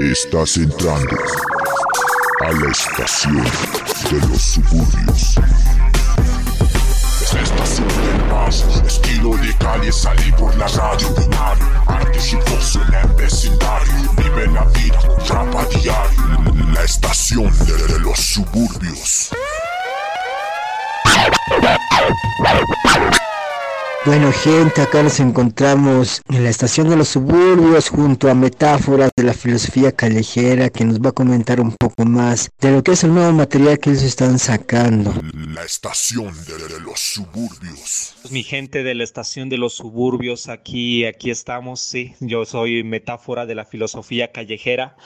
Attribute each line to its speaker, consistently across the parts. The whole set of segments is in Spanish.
Speaker 1: Estás entrando a la estación de los suburbios. La estación del más estilo de calle, salí por la radio. Arte chicoso en el vecindario, vive la vida, trapa diario. La estación de los suburbios.
Speaker 2: Bueno gente, acá nos encontramos en la estación de los suburbios junto a Metáforas de la filosofía callejera que nos va a comentar un poco más de lo que es el nuevo material que ellos están sacando.
Speaker 1: La estación de los suburbios.
Speaker 3: Mi gente de la estación de los suburbios, aquí, aquí estamos, sí, yo soy Metáfora de la filosofía callejera.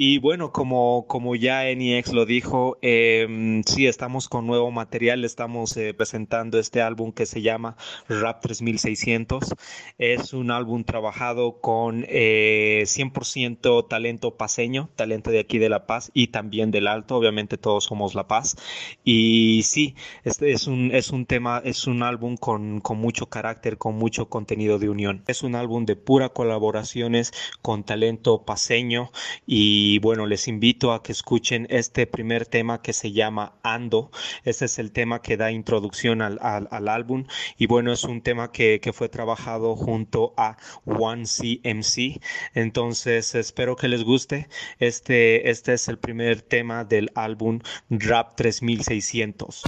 Speaker 3: Y bueno, como, como ya NEX lo dijo, eh, sí, estamos con nuevo material, estamos eh, presentando este álbum que se llama Rap 3600. Es un álbum trabajado con eh, 100% talento paseño, talento de aquí de La Paz y también del Alto, obviamente todos somos La Paz. Y sí, este es un, es un tema, es un álbum con, con mucho carácter, con mucho contenido de unión. Es un álbum de pura colaboraciones con talento paseño y y bueno, les invito a que escuchen este primer tema que se llama Ando. Este es el tema que da introducción al, al, álbum y bueno, es un tema que, que, fue trabajado junto a One CMC. Entonces, espero que les guste. Este, este es el primer tema del álbum Rap 3600.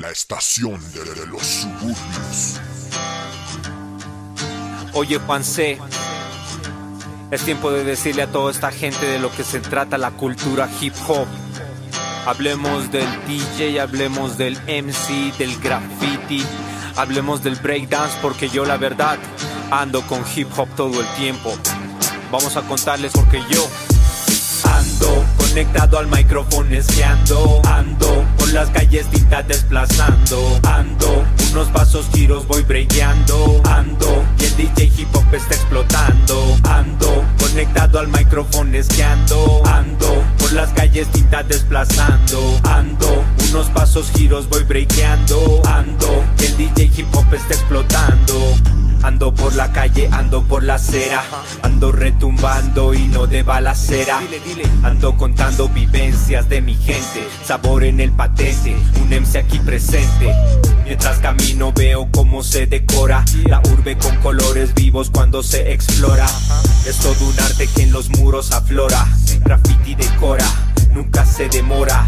Speaker 1: La estación de los suburbios.
Speaker 4: Oye, Juan C. Es tiempo de decirle a toda esta gente de lo que se trata la cultura hip hop. Hablemos del DJ, hablemos del MC, del graffiti, hablemos del breakdance porque yo la verdad ando con hip hop todo el tiempo. Vamos a contarles porque yo ando conectado al micrófono esquiando, ando por las calles tintas desplazando, ando unos pasos giros voy breakando, ando y el DJ hip hop está explotando, ando conectado al micrófono esquiando, ando por las calles tintas desplazando, ando unos pasos giros voy breakando, ando y el DJ hip hop está explotando. Ando por la calle, ando por la acera, ando retumbando y no de balacera. Ando contando vivencias de mi gente, sabor en el patente, un MC aquí presente. Mientras camino veo cómo se decora la urbe con colores vivos cuando se explora. Es todo un arte que en los muros aflora, graffiti decora, nunca se demora.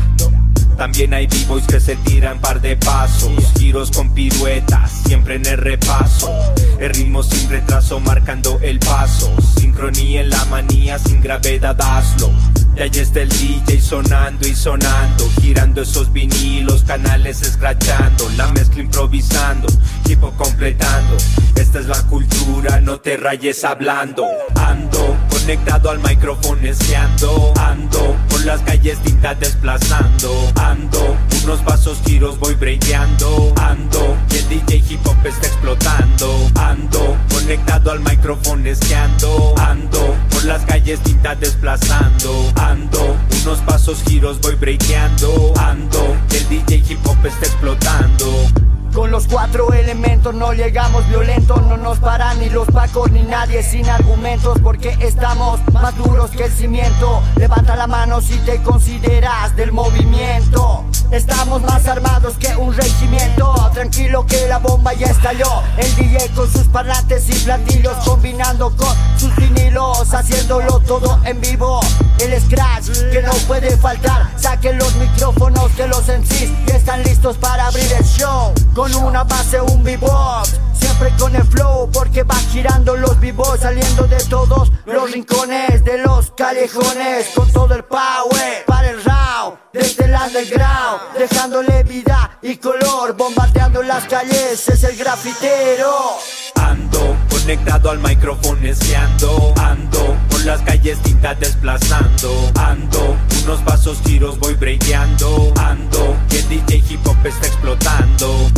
Speaker 4: También hay b-boys que se tiran par de pasos, giros con piruetas, siempre en el repaso. El ritmo sin retraso marcando el paso, sincronía en la manía sin gravedad hazlo. Y ahí está el DJ sonando y sonando, girando esos vinilos, canales escrachando, la mezcla improvisando, tipo completando. Esta es la cultura, no te rayes hablando. Ando conectado al micrófono esquiando, ando por las calles tintas desplazando, ando unos pasos giros voy breakando, ando y el DJ hip hop está explotando, ando conectado al micrófono esquiando, ando por las calles tintas desplazando, ando unos pasos giros voy breakando, ando y el DJ hip hop está explotando.
Speaker 5: Con los cuatro elementos no llegamos violentos, no nos paran ni los pacos ni nadie sin argumentos, porque estamos más duros que el cimiento. Levanta la mano si te consideras del movimiento. Estamos más armados que un regimiento. Tranquilo que la bomba ya estalló. El DJ con sus parlantes y platillos, combinando con sus vinilos, haciéndolo todo en vivo. El scratch que no puede faltar. Saquen los micrófonos que los MCs ya están listos para abrir el show. Una base, un bebop. Siempre con el flow, porque va girando los vivos, saliendo de todos los rincones, de los callejones, con todo el power para el round, desde el underground, dejándole vida y color, bombardeando las calles, es el grafitero.
Speaker 4: Ando conectado al micrófono esquiando, ando las calles tintas desplazando, ando unos pasos giros voy breakando, ando y el DJ hip hop está explotando.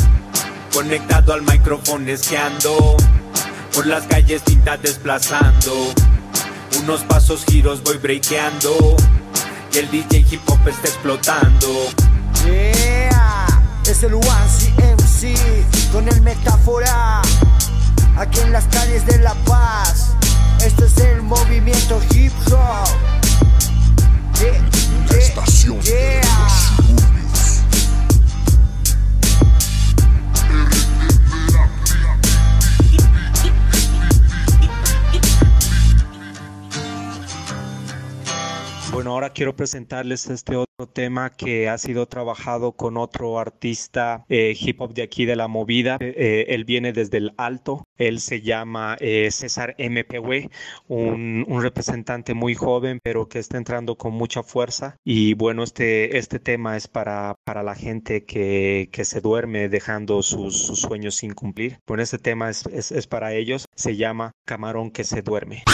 Speaker 4: Conectado al micrófono esquiando. Por las calles tintas desplazando. Unos pasos giros voy breakeando. Y el DJ hip hop está explotando.
Speaker 5: Yeah, es el One CMC con el metáfora aquí en las calles de La
Speaker 3: ahora quiero presentarles este otro tema que ha sido trabajado con otro artista eh, hip hop de aquí de la movida. Eh, él viene desde el Alto. Él se llama eh, César MPW, un, un representante muy joven, pero que está entrando con mucha fuerza. Y bueno, este, este tema es para, para la gente que, que se duerme dejando sus, sus sueños sin cumplir. Bueno, este tema es, es, es para ellos. Se llama Camarón que se duerme.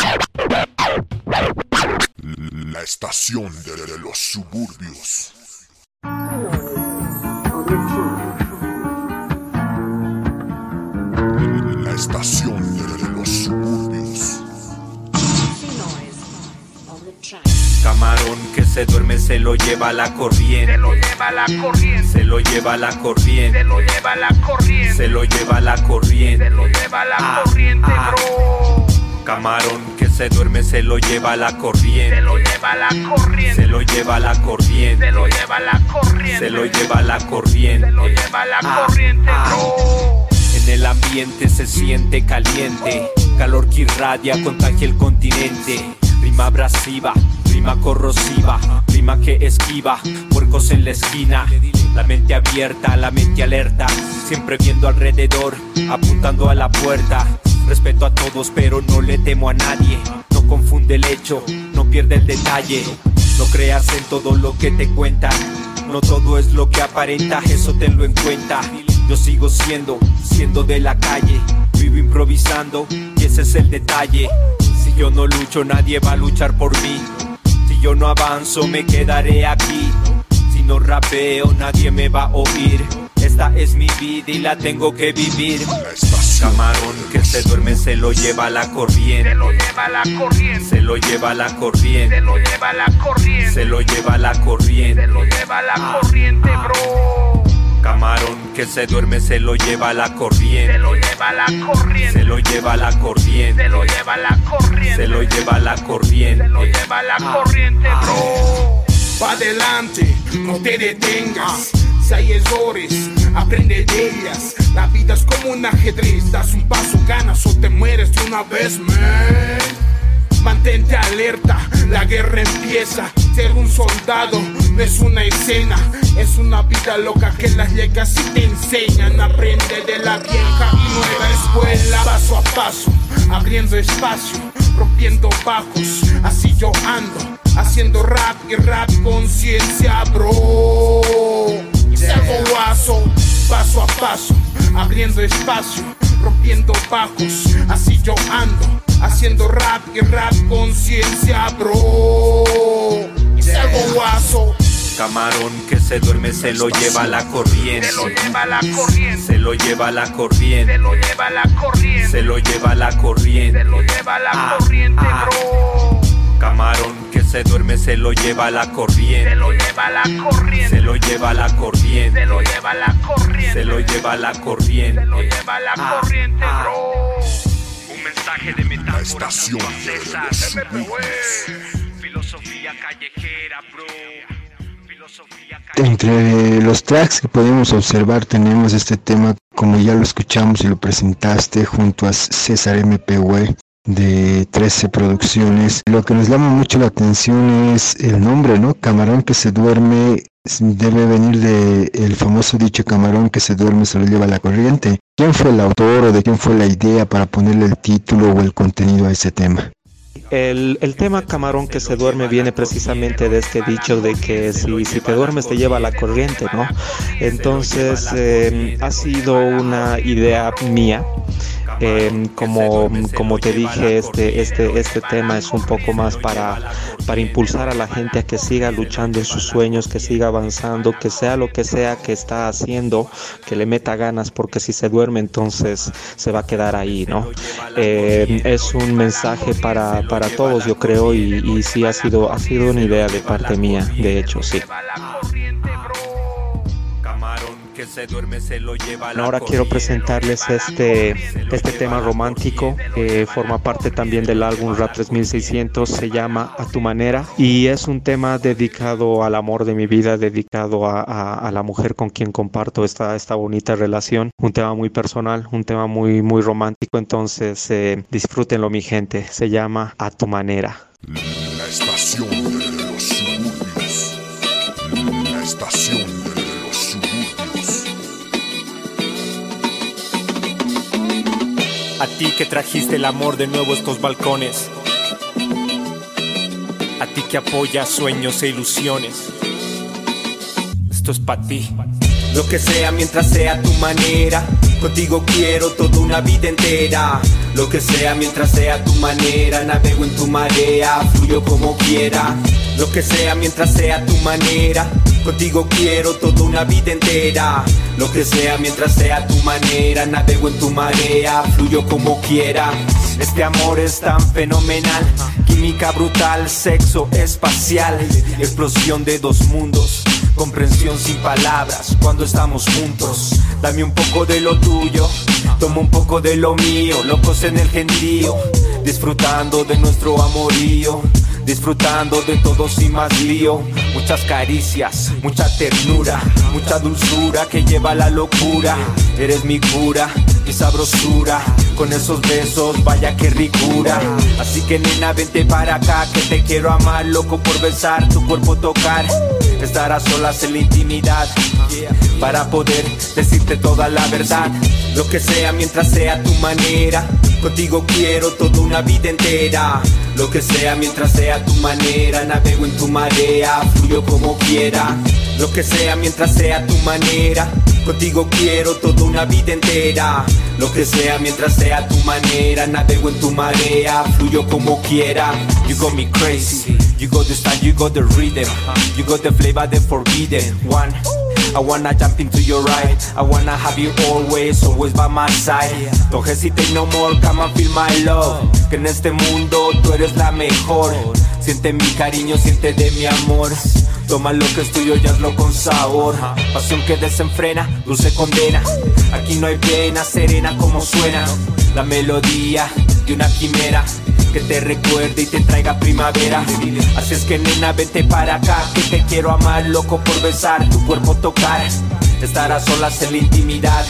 Speaker 1: La estación de, de los suburbios. La estación de, de los suburbios.
Speaker 4: Camarón que se duerme se lo lleva la corriente.
Speaker 6: Se lo lleva la corriente.
Speaker 4: Se lo lleva la corriente.
Speaker 6: Se lo lleva la corriente.
Speaker 4: Se lo lleva la corriente.
Speaker 6: Se lo lleva la
Speaker 4: Ah,
Speaker 6: corriente,
Speaker 4: ah.
Speaker 6: bro.
Speaker 4: Camarón que se duerme se lo lleva la corriente.
Speaker 6: Se lo lleva la corriente.
Speaker 4: Se lo lleva la corriente.
Speaker 6: Se lo lleva la corriente.
Speaker 4: Se lo lleva la corriente.
Speaker 6: Se lo lleva la
Speaker 4: Ah,
Speaker 6: corriente,
Speaker 4: ah.
Speaker 6: bro.
Speaker 4: En el ambiente se siente caliente, calor que irradia, contagia el continente. Rima abrasiva, rima corrosiva, rima que esquiva, puercos en la esquina. La mente abierta, la mente alerta, siempre viendo alrededor, apuntando a la puerta. Respeto a todos, pero no le temo a nadie. No confunde el hecho, no pierde el detalle. No creas en todo lo que te cuentan. No todo es lo que aparenta, eso tenlo en cuenta. Yo sigo siendo, siendo de la calle. Vivo improvisando y ese es el detalle. Si yo no lucho, nadie va a luchar por mí. Si yo no avanzo, me quedaré aquí. Si no rapeo, nadie me va a oír. Esta es mi vida y la tengo que vivir. Camarón que se duerme se lo lleva la corriente.
Speaker 6: Se lo lleva la corriente.
Speaker 4: Se lo lleva la corriente.
Speaker 6: Se lo lleva la corriente.
Speaker 4: Se lo lleva la corriente.
Speaker 6: Se lo lleva la corriente, bro.
Speaker 4: Camarón que se duerme se lo lleva la corriente.
Speaker 6: Se lo lleva la corriente.
Speaker 4: Se lo lleva la corriente.
Speaker 6: Se lo lleva la corriente.
Speaker 4: Se lo lleva la corriente.
Speaker 6: Se lo lleva la corriente, bro.
Speaker 7: Pa' adelante, no te detengas. Si hay errores, aprende de ellas. La vida es como un ajedrez, das un paso, ganas o te mueres de una vez, man. Mantente alerta, la guerra empieza. Ser un soldado no es una escena, es una vida loca que las llegas y te enseñan. Aprende de la vieja y nueva escuela, paso a paso, abriendo espacio, rompiendo bajos. Así yo ando, haciendo rap y rap conciencia, bro. Salgo guaso, paso a paso, abriendo espacio, rompiendo bajos. Así yo ando, haciendo rap y rap conciencia, bro. Salgo guaso.
Speaker 4: Camarón que se duerme se lo lleva la corriente.
Speaker 6: Se lo lleva la corriente.
Speaker 4: Se lo lleva la corriente.
Speaker 6: Se lo lleva la corriente.
Speaker 4: Se lo lleva la corriente.
Speaker 6: Se lo lleva la corriente,
Speaker 4: ah.
Speaker 6: bro.
Speaker 4: Camarón que se duerme se lo lleva la corriente.
Speaker 6: Se lo lleva la corriente.
Speaker 4: Se lo lleva la corriente.
Speaker 6: Se lo lleva la corriente.
Speaker 4: Se lo lleva la corriente.
Speaker 6: Se lo lleva la
Speaker 4: Ah,
Speaker 6: corriente,
Speaker 4: ah.
Speaker 6: bro.
Speaker 4: Un mensaje de
Speaker 1: La
Speaker 4: metáfora
Speaker 1: estación
Speaker 4: junto a
Speaker 1: de.
Speaker 4: Filosofía callejera, bro. Filosofía callejera.
Speaker 2: Entre los tracks que podemos observar tenemos este tema, como ya lo escuchamos y lo presentaste junto a César MPW de 13 producciones. Lo que nos llama mucho la atención es el nombre, ¿no? Camarón que se duerme debe venir de el famoso dicho camarón que se duerme se lo lleva la corriente. ¿Quién fue el autor o de quién fue la idea para ponerle el título o el contenido a ese tema?
Speaker 3: El, el tema camarón que se duerme viene precisamente de este dicho de que si, si te duermes te lleva la corriente, ¿no? Entonces eh, ha sido una idea mía. Eh, como, como te dije, este, este, este tema es un poco más para, para impulsar a la gente a que siga luchando en sus sueños, que siga avanzando, que sea lo que sea que está haciendo, que le meta ganas, porque si se duerme entonces se va a quedar ahí, ¿no? Eh, es un mensaje para, para todos, yo creo, y, y sí ha sido, ha sido una idea de parte mía, de hecho, sí.
Speaker 4: Camarón que que se duerme se lo lleva la
Speaker 3: Ahora quiero presentarles este, este tema romántico, que forma parte también del álbum Rap 3600, se llama A tu manera y es un tema dedicado al amor de mi vida, dedicado a, a, a la mujer con quien comparto esta, esta bonita relación, un tema muy personal, un tema muy, muy romántico, entonces eh, disfrútenlo mi gente, se llama A tu manera.
Speaker 1: La estación de los suburbios. La estación
Speaker 4: A ti que trajiste el amor de nuevo a estos balcones. A ti que apoyas sueños e ilusiones. Esto es para ti. Lo que sea mientras sea tu manera. Contigo quiero toda una vida entera. Lo que sea mientras sea tu manera. Navego en tu marea, fluyo como quiera. Lo que sea mientras sea tu manera. Contigo quiero toda una vida entera. Lo que sea mientras sea tu manera. Navego en tu marea, fluyo como quiera. Este amor es tan fenomenal. Química brutal, sexo espacial. Explosión de dos mundos. Comprensión sin palabras cuando estamos juntos. Dame un poco de lo tuyo, toma un poco de lo mío. Locos en el gentío, disfrutando de nuestro amorío. Disfrutando de todo sin más lío. Muchas caricias, mucha ternura, mucha dulzura que lleva la locura. Eres mi cura, mi sabrosura. Con esos besos, vaya que ricura. Así que nena, vente para acá, que te quiero amar, loco por besar, tu cuerpo tocar. Estar a solas en la intimidad para poder decirte toda la verdad. Lo que sea mientras sea tu manera. Contigo quiero toda una vida entera. Lo que sea mientras sea tu manera. Navego en tu marea, fluyo como quiera. Lo que sea mientras sea tu manera. Contigo quiero toda una vida entera. Lo que sea mientras sea tu manera. Navego en tu marea, fluyo como quiera. You got me crazy. You got the style, you got the rhythm. You got the flavor, the forbidden one. I wanna jump into your ride. I wanna have you always, always by my side. Don't hesitate no more, come and feel my love. Que en este mundo tú eres la mejor. Siente mi cariño, siente de mi amor. Toma lo que es tuyo y hazlo con sabor. Pasión que desenfrena, dulce condena. Aquí no hay pena, serena como suena. La melodía de una quimera que te recuerde y te traiga primavera. Así es que nena, vete para acá, que te quiero amar, loco por besar, tu cuerpo tocar. Estar a solas en la intimidad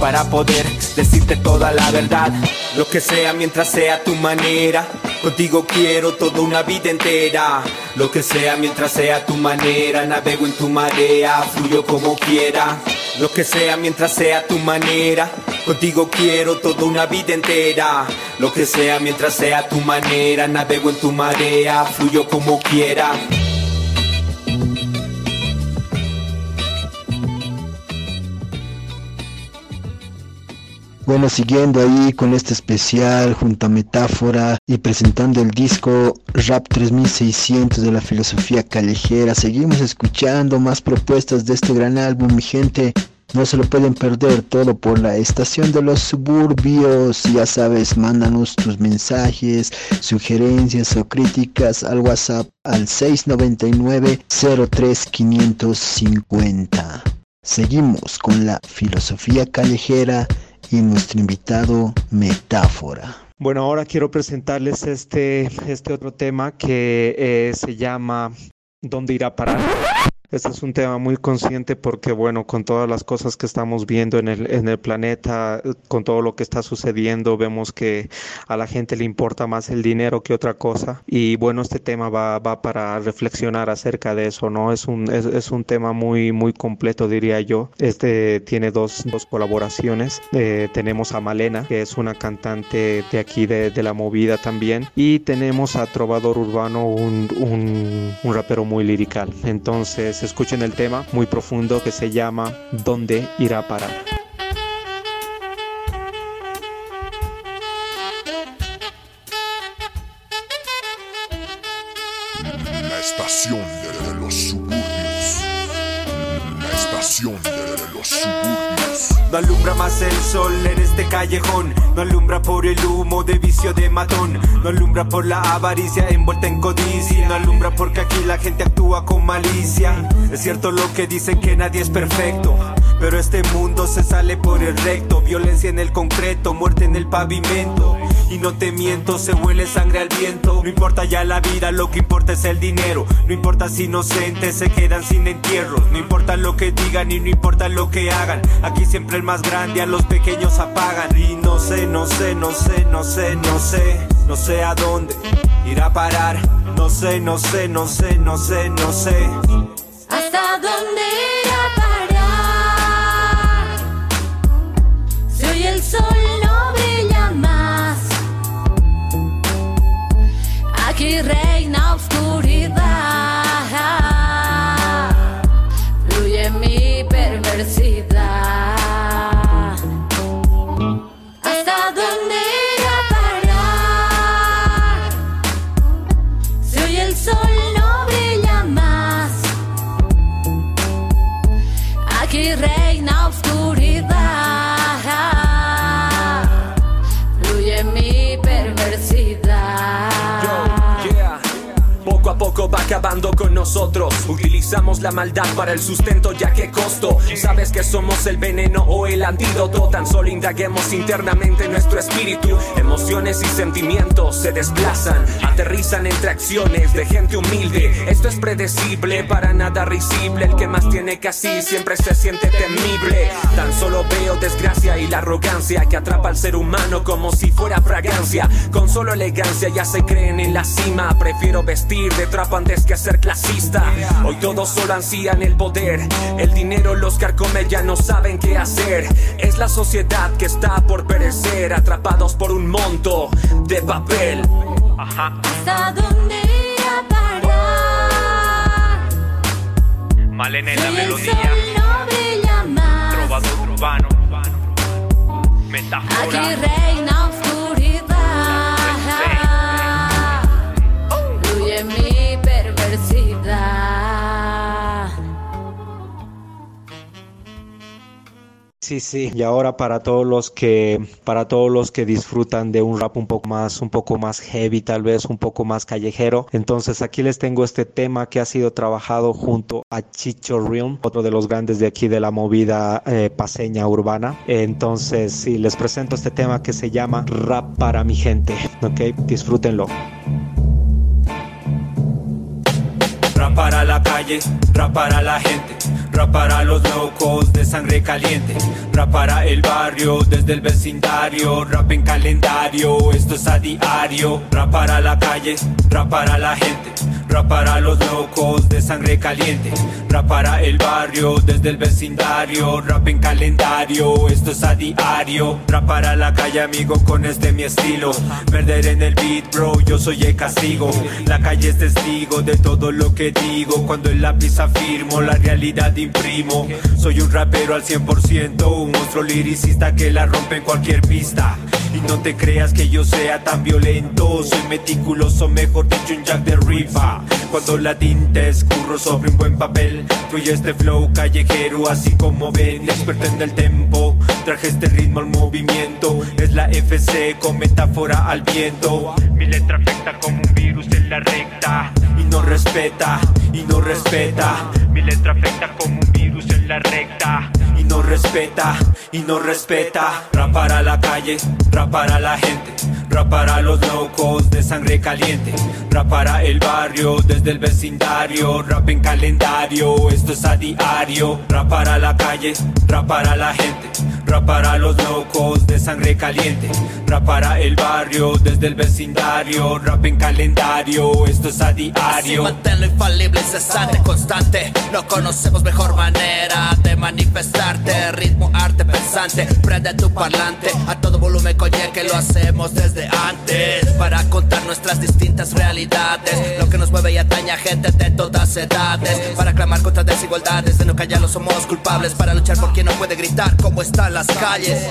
Speaker 4: para poder decirte toda la verdad. Lo que sea mientras sea tu manera. Contigo quiero toda una vida entera. Lo que sea mientras sea tu manera. Navego en tu marea, fluyo como quiera. Lo que sea mientras sea tu manera. Contigo quiero toda una vida entera. Lo que sea mientras sea tu manera. Navego en tu marea, fluyo como quiera.
Speaker 2: Bueno, siguiendo ahí con este especial junto a Metáfora y presentando el disco Rap 3600 de la filosofía callejera, seguimos escuchando más propuestas de este gran álbum, mi gente. No se lo pueden perder todo por la estación de los suburbios. Ya sabes, mándanos tus mensajes, sugerencias o críticas al WhatsApp al 699 03550. Seguimos con la filosofía callejera y nuestro invitado Metáfora.
Speaker 3: Bueno, ahora quiero presentarles este, este otro tema que eh, se llama ¿Dónde irá a parar? Este es un tema muy consciente porque, bueno, con todas las cosas que estamos viendo en el, en el planeta, con todo lo que está sucediendo, vemos que a la gente le importa más el dinero que otra cosa. Y bueno, este tema va, va para reflexionar acerca de eso, ¿no? Es un, es, es un tema muy, muy completo, diría yo. Este tiene dos, dos colaboraciones. Eh, tenemos a Malena, que es una cantante de aquí de, de, la movida también. Y tenemos a Trovador Urbano, un, un, un rapero muy lirical. Entonces, escuchen el tema muy profundo que se llama ¿Dónde irá a parar?
Speaker 1: La estación de los suburbios. La estación de los suburbios.
Speaker 4: No alumbra más el sol en este callejón. No alumbra por el humo de vicio de matón. No alumbra por la avaricia envuelta en codicia. No alumbra porque aquí la gente actúa con malicia. Es cierto lo que dicen que nadie es perfecto. Pero este mundo se sale por el recto, violencia en el concreto, muerte en el pavimento. Y no te miento, se huele sangre al viento. No importa ya la vida, lo que importa es el dinero. No importa si inocentes se quedan sin entierros. No importa lo que digan y no importa lo que hagan. Aquí siempre el más grande, a los pequeños apagan. Y no sé, no sé, no sé, no sé, no sé, no sé a dónde ir a parar. No sé, no sé, no sé, no sé, no sé.
Speaker 8: ¿Hasta dónde ir a parar? Si hoy el sol aquí reina
Speaker 9: va acabando con nosotros. Utilizamos la maldad para el sustento, ya que costo. Sabes que somos el veneno o el antídoto. Tan solo indaguemos internamente nuestro espíritu. Emociones y sentimientos se desplazan, aterrizan entre acciones de gente humilde. Esto es predecible, para nada risible. El que más tiene casi siempre se siente temible. Tan solo veo desgracia y la arrogancia que atrapa al ser humano como si fuera fragancia. Con solo elegancia ya se creen en la cima. Prefiero vestir de trapo antes que ser clasista. Hoy todos solo ansían el poder. El dinero los carcome ya no saben qué hacer. Es la sociedad que está por perecer, atrapados por un monto de papel.
Speaker 8: ¿Hasta dónde ir a parar?
Speaker 3: Malena en la melodía,
Speaker 8: no
Speaker 3: trovador urbano,
Speaker 8: aquí
Speaker 3: metáfora.
Speaker 8: reina
Speaker 3: Sí, sí. Y ahora para todos los que, para todos los que disfrutan de un rap un poco más, un poco más heavy, tal vez un poco más callejero. Entonces aquí les tengo este tema que ha sido trabajado junto a Chicho Realm, otro de los grandes de aquí de la movida eh, paseña urbana. Entonces sí, les presento este tema que se llama Rap para mi gente. Ok, disfrútenlo.
Speaker 4: Rap para la calle, rap para la gente, rap para los locos de sangre caliente, rap para el barrio, desde el vecindario, rap en calendario, esto es a diario, rap para la calle, rap para la gente, rap para los locos de sangre caliente, rap para el barrio, desde el vecindario, rap en calendario, esto es a diario, rap para la calle amigo con este mi estilo, perder en el beat bro, yo soy el castigo, la calle es testigo de todo lo que digo, cuando el lápiz afirmo, la realidad soy un rapero al 100%, un monstruo liricista que la rompe en cualquier pista. Y no te creas que yo sea tan violento Soy meticuloso, mejor dicho un Jack de Ripa Cuando la tinta escurro sobre un buen papel Fluye este flow callejero así como ven Experto en el tempo. Traje este ritmo al movimiento Es la FC con metáfora al viento. Mi letra afecta como un virus en la recta no respeta, y no respeta. Mi letra afecta como un virus en la recta. Y no respeta, y no respeta. Rap para la calle, rap para la gente, rap para los locos de sangre caliente, rap para el barrio, desde el vecindario, rap en calendario, esto es a diario. Rap para la calle, rap para la gente, rap para los locos de sangre caliente, rap para el barrio, desde el vecindario, rap en calendario, esto es a
Speaker 10: Así
Speaker 4: diario.
Speaker 10: manténlo infalible, incesante, constante. No conocemos mejor manera de manifestarte. Ritmo, arte, pensante. Prende tu parlante a todo volumen, coñe, que lo hacemos desde antes. Para contar nuestras distintas realidades. Lo que nos mueve y atañe a gente de todas edades. Para clamar contra desigualdades. De no callarlo somos culpables. Para luchar por quien no puede gritar como están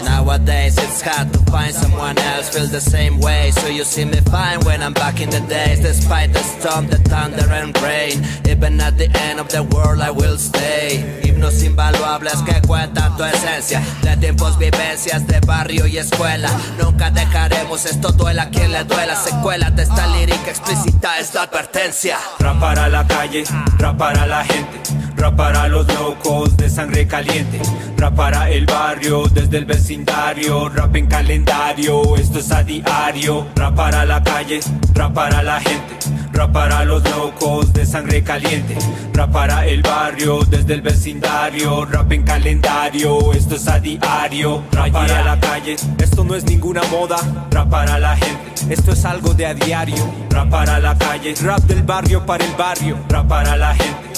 Speaker 10: Nowadays it's hard to find someone else feel the same way. So you see me fine when I'm back in the days. Despite the storm, the thunder and rain. Even at the end of the world I will stay. Himnos invaluables que cuentan tu esencia. De tiempos, vivencias de barrio y escuela. Nunca dejaremos esto duela quien le duela. Secuela de esta lírica explícita esta advertencia.
Speaker 4: Rap para la calle, rap para la gente, Rap para los locos de sangre caliente. Rap para el barrio, desde el vecindario. Rap en calendario, esto es a diario. Rap para la calle, rap para la gente. Rap para los locos de sangre caliente. Rap para el barrio, desde el vecindario. Rap en calendario, esto es a diario. Rap para la calle, esto no es ninguna moda. Rap para la gente, esto es algo de a diario. Rap para la calle, rap del barrio para el barrio. Rap para la gente,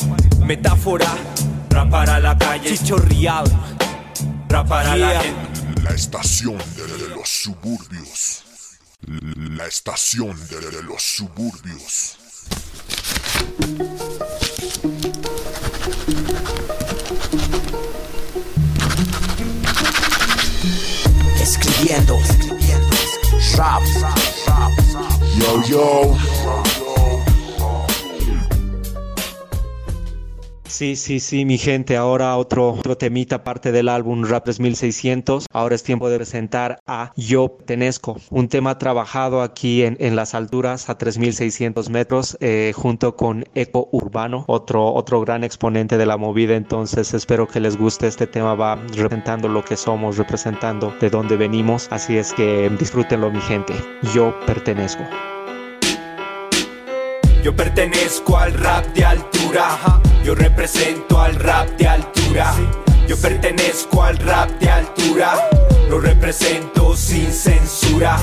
Speaker 4: metáfora. Rap para la calle, chicho real. Rap para la gente.
Speaker 1: La estación de los suburbios. La estación de los suburbios.
Speaker 10: Escribiendo, rap,
Speaker 1: Yo, yo.
Speaker 3: Sí, sí, sí, mi gente. Ahora otro, otro temita parte del álbum Rap 3600. Ahora es tiempo de presentar a Yo Tenesco, un tema trabajado aquí en, en las alturas a 3600 metros, eh, junto con Eco Urbano, otro, otro gran exponente de la movida. Entonces, espero que les guste. Este tema va representando lo que somos, representando de dónde venimos. Así es que disfrútenlo, mi gente. Yo pertenezco.
Speaker 4: Yo pertenezco al rap de altura. Yo represento al rap de altura. Yo pertenezco al rap de altura. Lo represento sin censura.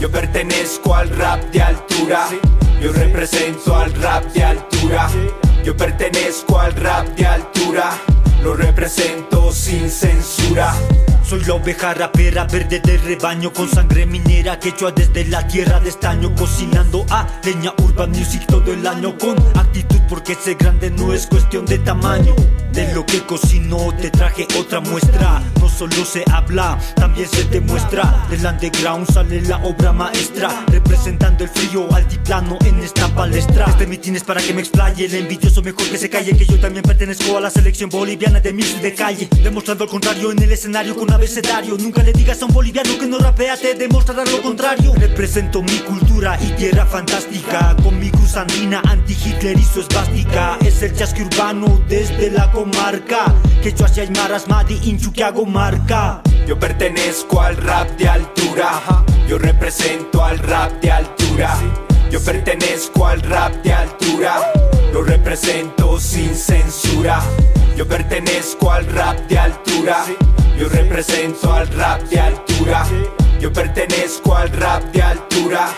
Speaker 4: Yo pertenezco al rap de altura. Yo represento al rap de altura. Yo pertenezco al rap de altura. Lo represento sin censura.
Speaker 11: Soy la oveja rapera verde del rebaño Con sangre minera que yo desde la tierra de estaño Cocinando a leña urban music todo el año Con actitud porque ser grande no es cuestión de tamaño. De lo que cocino te traje otra muestra. No solo se habla, también se demuestra. Del underground sale la obra maestra Representando el frío altiplano en esta palestra. Este mitin es para que me explaye El envidioso mejor que se calle Que yo también pertenezco a la selección boliviana de music de calle. Demostrando el contrario en el escenario con abecedario. Nunca le digas a un boliviano que no rapea te demostrará lo contrario. Represento mi cultura y tierra fantástica. Con mi cruz andina anti-Hitler y su esvástica. Es el chasque urbano desde la comarca Que yo hacia Aymaras, Madi, Inchu que hago marca.
Speaker 4: Yo pertenezco al rap de altura. Yo represento al rap de altura. Yo pertenezco al rap de altura. Lo represento sin censura. Yo pertenezco al rap de altura. Yo represento al rap de altura. Yo pertenezco al rap de altura.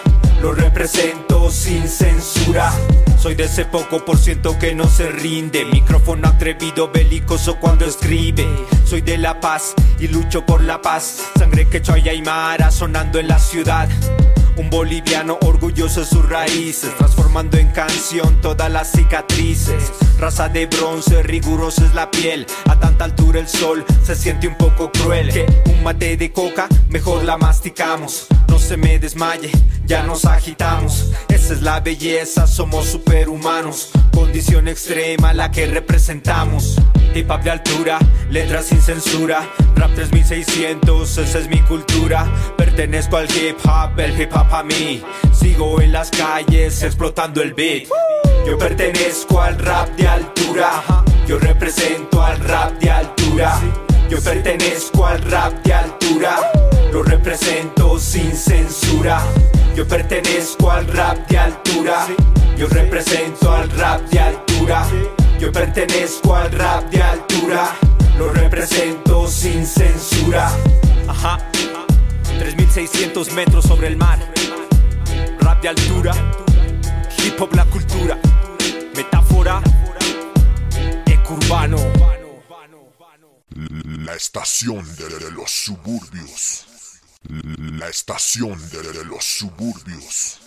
Speaker 4: Lo represento sin censura. Soy de ese poco por ciento que no se rinde. Micrófono atrevido, belicoso cuando escribe. Soy de la paz y lucho por la paz. Sangre que y aymara sonando en la ciudad. Un boliviano orgulloso de sus raíces, transformando en canción todas las cicatrices. Raza de bronce, rigurosa es la piel. A tanta altura el sol se siente un poco cruel. Que un mate de coca, mejor la masticamos. No se me desmaye, ya nos agitamos. Esa es la belleza, somos superhumanos. Condición extrema la que representamos. Hip hop de altura, letras sin censura. Rap 3600, esa es mi cultura. Pertenezco al hip hop, el hip hop a mí. Sigo en las calles explotando el beat. Yo pertenezco al rap de altura. Yo represento al rap de altura. Yo pertenezco al rap de altura. Lo represento sin censura. Yo pertenezco al rap de altura. Yo represento al rap de altura. Yo pertenezco al rap de altura. Lo represento sin censura. Ajá. 3600 metros sobre el mar. Rap de altura. Hip hop la cultura. Metáfora. Ecurbano.
Speaker 1: La estación de los suburbios. La estación de los suburbios.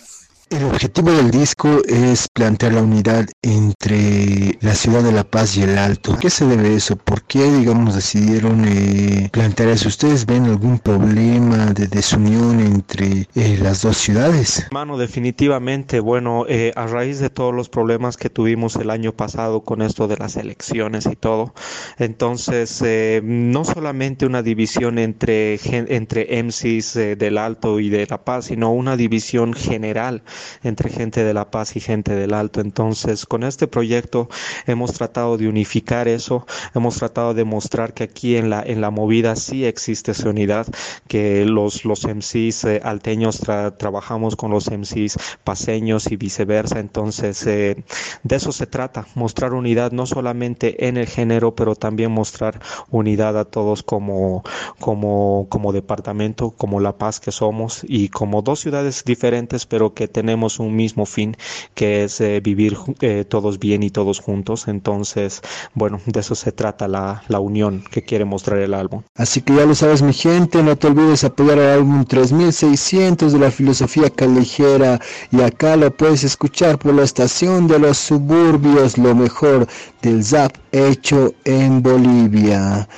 Speaker 2: El objetivo del disco es plantear la unidad entre la ciudad de La Paz y el Alto. ¿Qué se debe eso? ¿Por qué, digamos, decidieron eh, plantear eso? ¿Ustedes ven algún problema de desunión entre eh, las dos ciudades?
Speaker 3: Mano, definitivamente, bueno, eh, a raíz de todos los problemas que tuvimos el año pasado con esto de las elecciones y todo, entonces eh, no solamente una división entre, entre MCs del Alto y de La Paz, sino una división general entre gente de La Paz y gente del Alto. Entonces, con este proyecto hemos tratado de unificar eso, hemos tratado de mostrar que aquí en la, en la movida sí existe esa unidad, que los, los MCs eh, alteños trabajamos con los MCs paseños y viceversa, entonces eh, de eso se trata, mostrar unidad no solamente en el género, pero también mostrar unidad a todos como, como, como departamento, como La Paz que somos y como dos ciudades diferentes, pero que tenemos un mismo fin, que es eh, vivir eh, todos bien y todos juntos. Entonces, bueno, de eso se trata la, la unión que quiere mostrar el álbum.
Speaker 2: Así que ya lo sabes, mi gente, no te olvides apoyar al álbum 3600 de la filosofía callejera y acá lo puedes escuchar por la estación de los suburbios, lo mejor del zap hecho en Bolivia.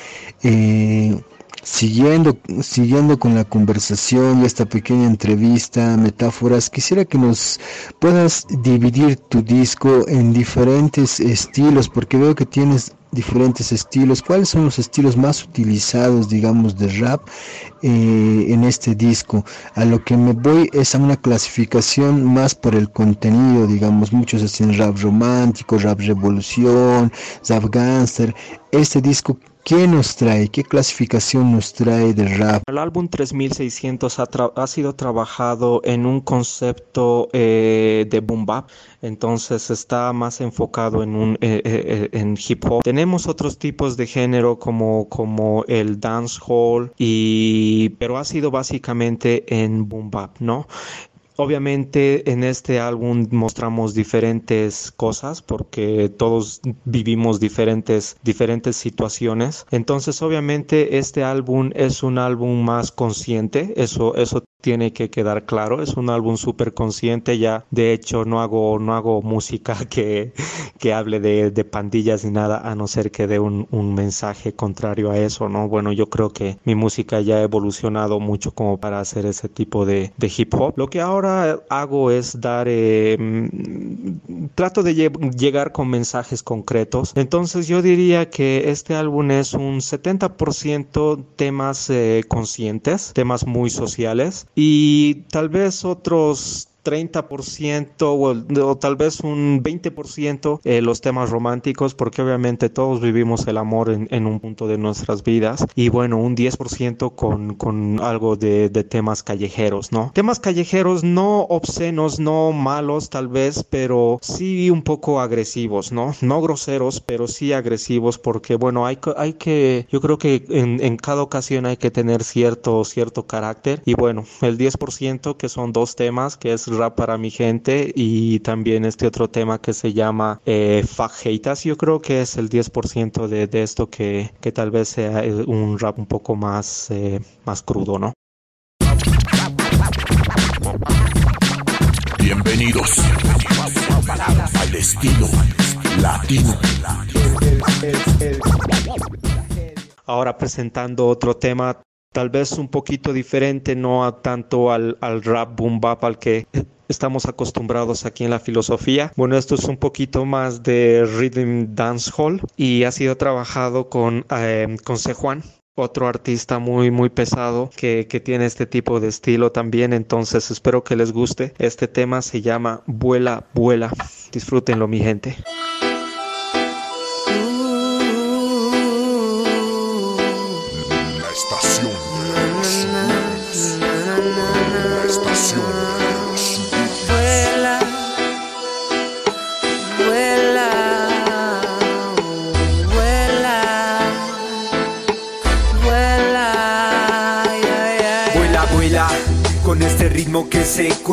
Speaker 2: Eh, Siguiendo, siguiendo con la conversación y esta pequeña entrevista, metáforas, quisiera que nos puedas dividir tu disco en diferentes estilos, porque veo que tienes diferentes estilos. ¿Cuáles son los estilos más utilizados, digamos, de rap eh, en este disco? A lo que me voy es a una clasificación más por el contenido, digamos, muchos hacen rap romántico, rap revolución, rap gangster. Este disco, ¿Qué nos trae? ¿Qué clasificación nos trae de rap?
Speaker 3: El álbum 3600 ha, ha sido trabajado en un concepto eh, de boom bap, entonces está más enfocado en un eh, eh, en hip hop. Tenemos otros tipos de género como como el dancehall y pero ha sido básicamente en boom bap, ¿no? Obviamente en este álbum mostramos diferentes cosas porque todos vivimos diferentes, diferentes situaciones. Entonces obviamente este álbum es un álbum más consciente, eso, eso tiene que quedar claro, es un álbum súper consciente ya, de hecho no hago, no hago música que, que hable de, de pandillas ni nada, a no ser que dé un, un, mensaje contrario a eso, ¿no? Bueno, yo creo que mi música ya ha evolucionado mucho como para hacer ese tipo de, de hip hop. Lo que ahora hago es dar, eh, trato de llegar con mensajes concretos, entonces yo diría que este álbum es un 70% temas eh, conscientes, temas muy sociales, y tal vez otros 30% o, o, tal vez un 20% eh, los temas románticos, porque obviamente todos vivimos el amor en, en un punto de nuestras vidas. Y bueno, un 10% con, con algo de, de, temas callejeros, ¿no? Temas callejeros no obscenos, no malos tal vez, pero sí un poco agresivos, ¿no? No groseros, pero sí agresivos, porque bueno, hay, hay que, yo creo que en, en cada ocasión hay que tener cierto, cierto carácter. Y bueno, el 10% que son dos temas, que es rap para mi gente y también este otro tema que se llama eh, Fajitas. Yo creo que es el 10% de, de, esto que, que, tal vez sea un rap un poco más, eh, más crudo, ¿no?
Speaker 12: Bienvenidos al estilo latino.
Speaker 3: Ahora presentando otro tema tal vez un poquito diferente, no tanto al, rap boom bap al que estamos acostumbrados aquí en la filosofía. Bueno, esto es un poquito más de rhythm dancehall y ha sido trabajado con, eh, con Juan otro artista muy muy pesado que, que, tiene este tipo de estilo también. Entonces espero que les guste. Este tema se llama vuela vuela. Disfrútenlo mi gente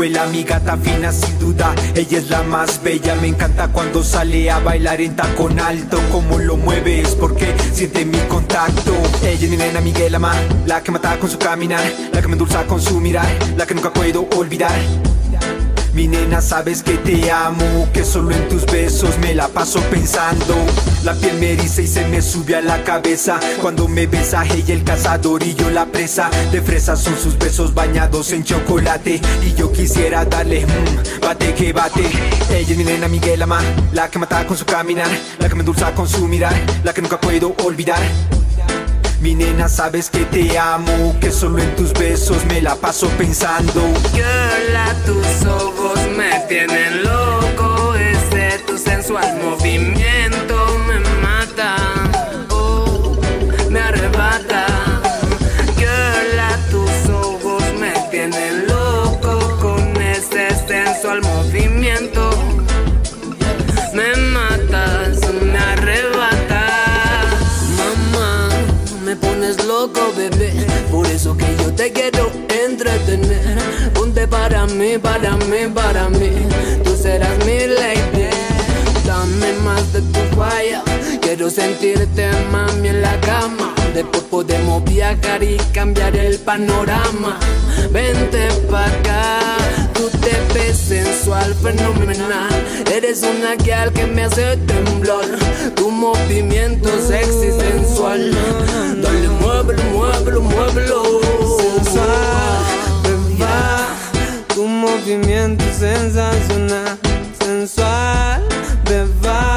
Speaker 4: cuela Mi gata fina sin duda, ella es la más bella. Me encanta cuando sale a bailar en tacón alto. Como lo mueves porque siente mi contacto. Ella es mi nena Miguel Ama La que mata con su caminar La que me endulza con su mirar La que nunca puedo olvidar mi nena, sabes que te amo, que solo en tus besos me la paso pensando. La piel me eriza y se me sube a la cabeza cuando me besa ella el cazador y yo la presa. De fresas son sus besos bañados en chocolate y yo quisiera darle mmm, bate que bate. Ella es mi nena Miguel Ama, la que mata con su caminar, la que me endulza con su mirar, la que nunca puedo olvidar. Mi nena, sabes que te amo, que solo en tus besos me la paso pensando.
Speaker 13: Girl, a tus ojos me tienen loco, ese tu sensual movimiento quiero entretener. Ponte para mí, para mí, para mí. Tú serás mi lady. Dame más de tu falla. Quiero sentirte, mami, en la cama. Después podemos viajar y cambiar el panorama. Vente pa' acá. Tú te ves sensual, fenomenal. Eres una guial que me hace temblar. Tu movimiento sexy, sensual. Dale, muévelo, muévelo, muévelo. Sensual, beba. Tu movimiento sensacional, sensual, beba.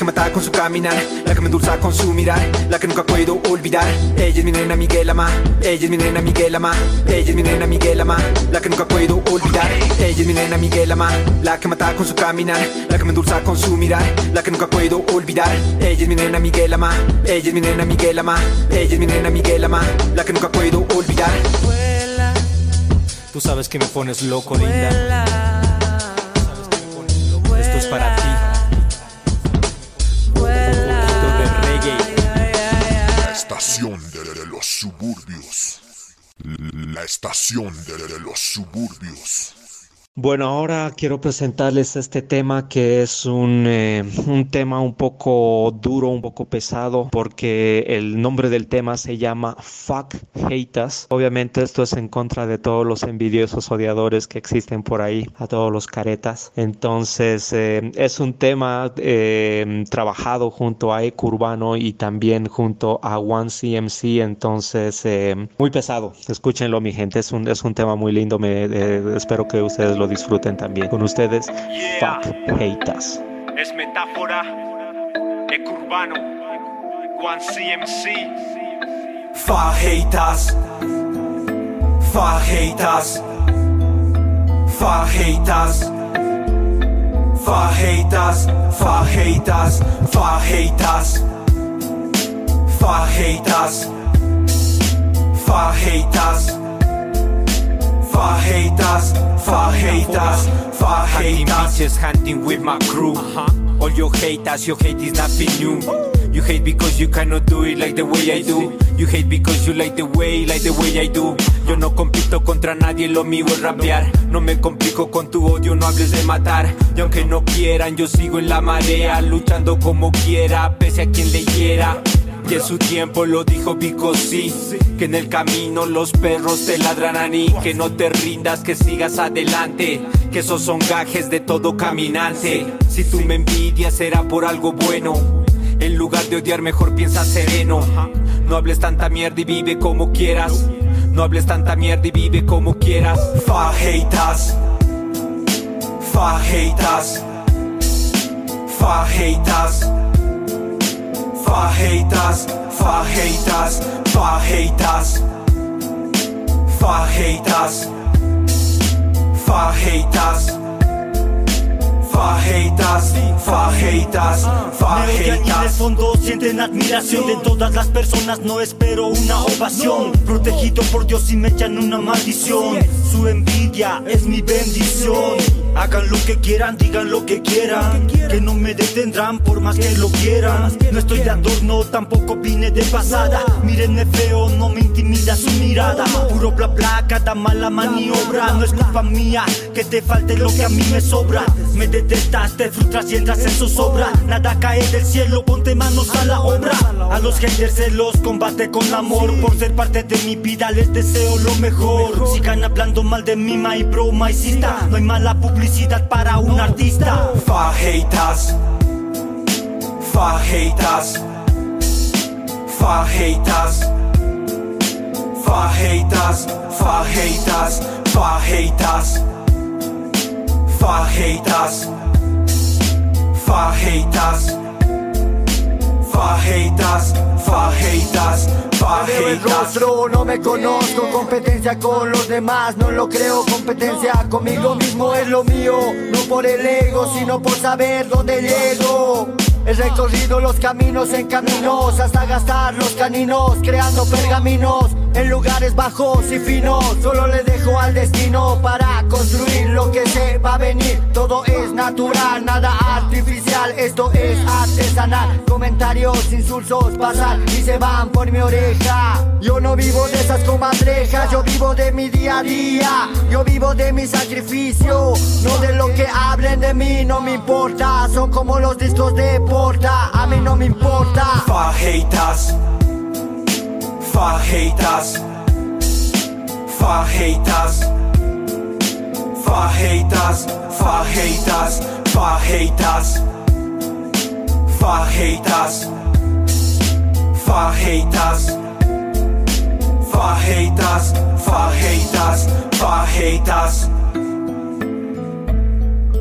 Speaker 4: Que mata con su caminar, la que me endulza con su mirar, la que nunca puedo olvidar. Ella es mi nena Miguel Ama, ella es mi nena Miguel Ama, ella es mi nena Miguel Ama, la que nunca puedo olvidar. Ella es mi nena Miguel Ama, la que mata con su caminar, la que me endulza con su mirar, la que nunca puedo olvidar. Ella es mi nena Miguel Ama, ella es mi nena Miguel Ama, ella es mi nena Miguel Ama, la que nunca puedo olvidar.
Speaker 14: Tú sabes que me pones loco, linda.
Speaker 1: La estación de los suburbios.
Speaker 3: Bueno, ahora quiero presentarles este tema que es un, eh, un tema un poco duro, un poco pesado, porque el nombre del tema se llama Fuck Haters. Obviamente esto es en contra de todos los envidiosos odiadores que existen por ahí, a todos los caretas. Entonces eh, es un tema eh, trabajado junto a Eco Urbano y también junto a One CMC, entonces eh, muy pesado. Escúchenlo mi gente, es un, es un tema muy lindo, me, espero que ustedes lo disfruten también. Con ustedes, Fuck Haters.
Speaker 15: Es metáfora, ecurbano, One CMC.
Speaker 4: Fajitas, fajitas, fajitas, fajitas, fajitas, fajitas, fajitas, fajitas, fajitas, fajitas, fajitas.
Speaker 16: bitches, hunting with my crew. All your haters, your hate is nothing new. You hate because you cannot do it like the way I do. You hate because you like the way, like the way I do. Yo no compito contra nadie, lo mío es rapear. No me complico con tu odio, no hables de matar. Y aunque no quieran, yo sigo en la marea, luchando como quiera, pese a quien le hiera. Y en su tiempo lo dijo Vico sí. Que en el camino los perros te ladrarán y Que no te rindas, que sigas adelante. Que esos son gajes de todo caminante. Si tú me envidias será por algo bueno. En lugar de odiar mejor piensa sereno. No hables tanta mierda y vive como quieras. No hables tanta mierda y vive como quieras.
Speaker 4: Fajitas, fajitas, fajitas, fajitas, fajitas, fajitas, fajitas, fajitas, fajitas, fajitas,
Speaker 11: allí en el
Speaker 4: fajitas.
Speaker 11: fondo sienten admiración de todas las personas, no espero una ovación. Protegido por Dios y me echan una maldición. Su envidia es mi bendición. Hagan lo que quieran, digan lo que quieran. Que no me detendrán por más que lo quieran. No estoy de adorno, tampoco vine de pasada. Mírenme feo, no me intimida su mirada. Puro bla bla, cada mala maniobra. No es culpa mía que te falte lo que a mí me sobra. Me detestas, te frustras y entras en zozobra. Nada cae del cielo, ponte manos a la obra. A los haters se los combate con amor. Por ser parte de mi vida les deseo lo mejor. Sigan hablando mal de mí, my bro, my. No hay mala publicidad para un artista.
Speaker 4: Fajitas,
Speaker 14: fajitas, fajitas, fajitas, fajitas, fajitas, fajitas, fajitas, fajitas, fajitas,
Speaker 5: Me veo el
Speaker 14: fajitas.
Speaker 5: rostro, no me conozco Competencia con los demás, no lo creo Competencia conmigo mismo es lo mío No por el ego, sino por saber dónde llego He recorrido los caminos en caminos Hasta gastar los caninos Creando pergaminos en lugares bajos y finos. Solo le dejo al destino para construir lo que se va a venir. Todo es natural, nada artificial. Esto es artesanal. Comentarios insulsos pasan y se van por mi oreja. Yo no vivo de esas comadrejas Yo vivo de mi día a día. Yo vivo de mi sacrificio No de lo que hablen de mí, no me importa. Son como los discos de porta A mí no me importa.
Speaker 14: Fajitas, fajitas, fajitas, fajitas, fajitas, fajitas, fajitas, fajitas, fajitas, fajitas,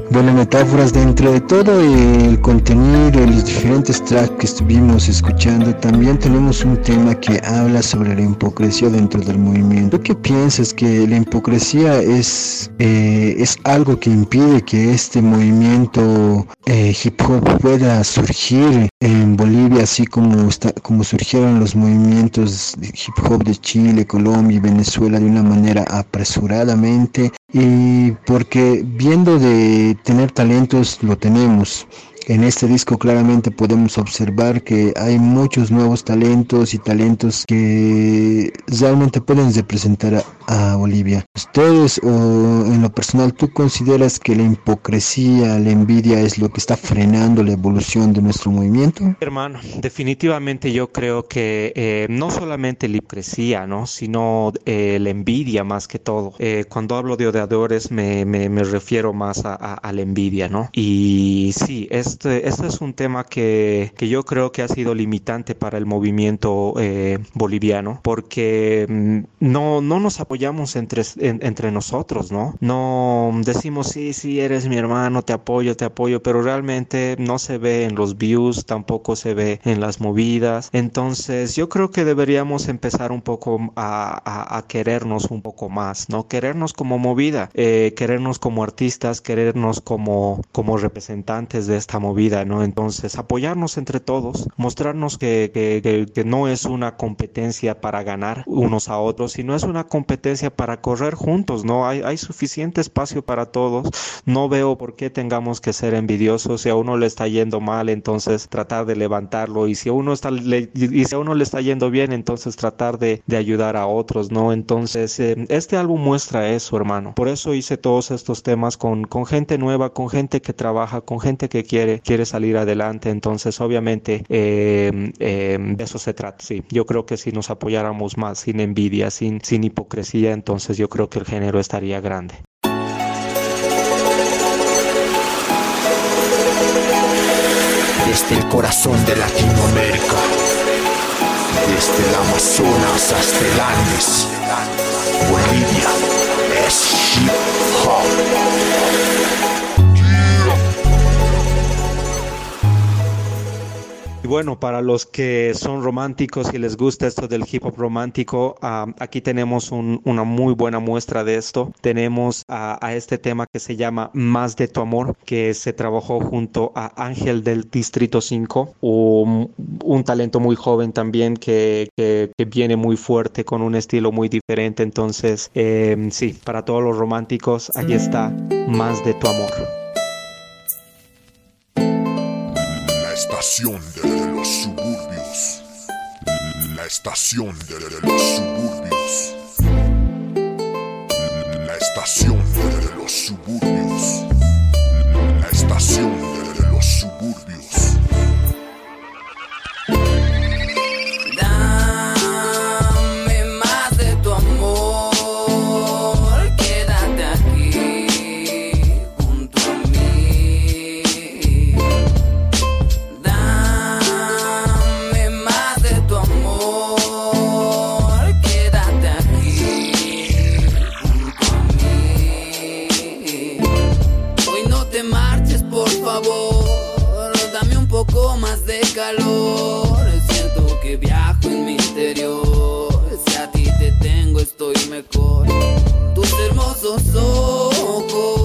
Speaker 14: fajitas.
Speaker 2: Bueno, metáforas dentro de todo el contenido y los diferentes tracks que estuvimos escuchando, también tenemos un tema que habla sobre la hipocresía dentro del movimiento. ¿Tú qué piensas que la hipocresía es, eh, es algo que impide que este movimiento eh, hip hop pueda surgir en Bolivia, así como, como surgieron los movimientos de hip hop de Chile, Colombia y Venezuela de una manera apresuradamente? Y porque viendo de tener talentos lo tenemos. En este disco claramente podemos observar que hay muchos nuevos talentos y talentos que realmente pueden representar a, a Bolivia. ¿Ustedes o en lo personal tú consideras que la hipocresía, la envidia es lo que está frenando la evolución de nuestro movimiento?
Speaker 3: Hermano, definitivamente yo creo que eh, no solamente la hipocresía, ¿no? sino eh, la envidia más que todo. Eh, cuando hablo de odiadores me, me, me refiero más a, a, a, la envidia, ¿no? Y sí, este, este es un tema que, que, yo creo que ha sido limitante para el movimiento eh, boliviano, porque mm, no, no nos apoyamos entre, en, entre nosotros, ¿no? No decimos, sí, sí, eres mi hermano, te apoyo, te apoyo, pero realmente no se ve en los views, tampoco se ve en las movidas. Entonces yo creo que deberíamos empezar un poco a, a, a querernos un poco más, ¿no? Querernos como movida, eh, querernos como artistas, querernos como, como representantes de esta movida, ¿no? Entonces apoyarnos entre todos, mostrarnos que, que, que, que no es una competencia para ganar unos a otros, sino es una competencia para correr juntos, ¿no? Hay, hay suficiente espacio para todos, no veo por qué tengamos que ser envidiosos, si a uno le está yendo mal, entonces tratar de levantarlo, y si a uno, está, le, y si a uno le está yendo bien, entonces tratar de, de ayudar a otros, ¿no? Entonces, eh, este álbum muestra eso, hermano. Por eso hice todos estos temas con, con gente nueva, con gente que trabaja, con gente que quiere, quiere salir adelante, entonces obviamente eh, eh, de eso se trata, sí. Yo creo que si nos apoyáramos más, sin envidia, sin, sin hipocresía, entonces yo creo que el género estaría grande.
Speaker 1: Desde el corazón de Latinoamérica, desde el Amazonas hasta el Andes, Bolivia
Speaker 3: bueno, para los que son románticos y les gusta esto del hip hop romántico, aquí tenemos un, una muy buena muestra de esto. Tenemos a este tema que se llama Más de tu amor, que se trabajó junto a Ángel del Distrito 5, un, talento muy joven también que, viene muy fuerte con un estilo muy diferente. Entonces, eh, sí, para todos los románticos, aquí está Más de tu amor.
Speaker 1: Estación de los suburbios. La estación de los suburbios. La estación de los suburbios. La estación
Speaker 17: tus hermosos ojos.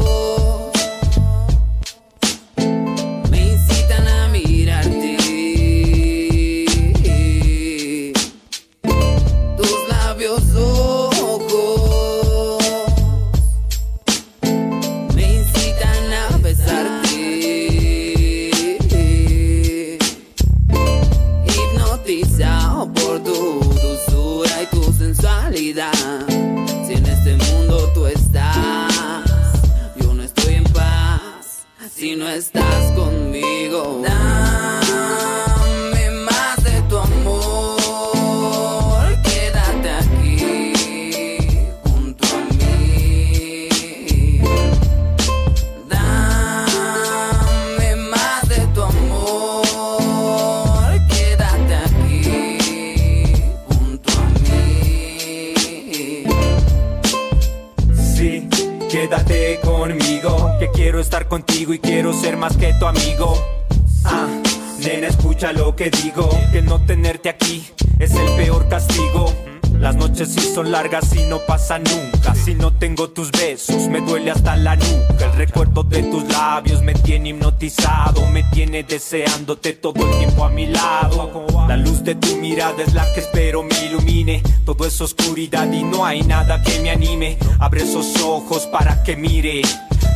Speaker 4: Nunca. Si no tengo tus besos, me duele hasta la nuca. El recuerdo de tus labios me tiene hipnotizado, me tiene deseándote todo el tiempo a mi lado. La luz de tu mirada es la que espero me ilumine. Todo es oscuridad y no hay nada que me anime. Abre esos ojos para que mire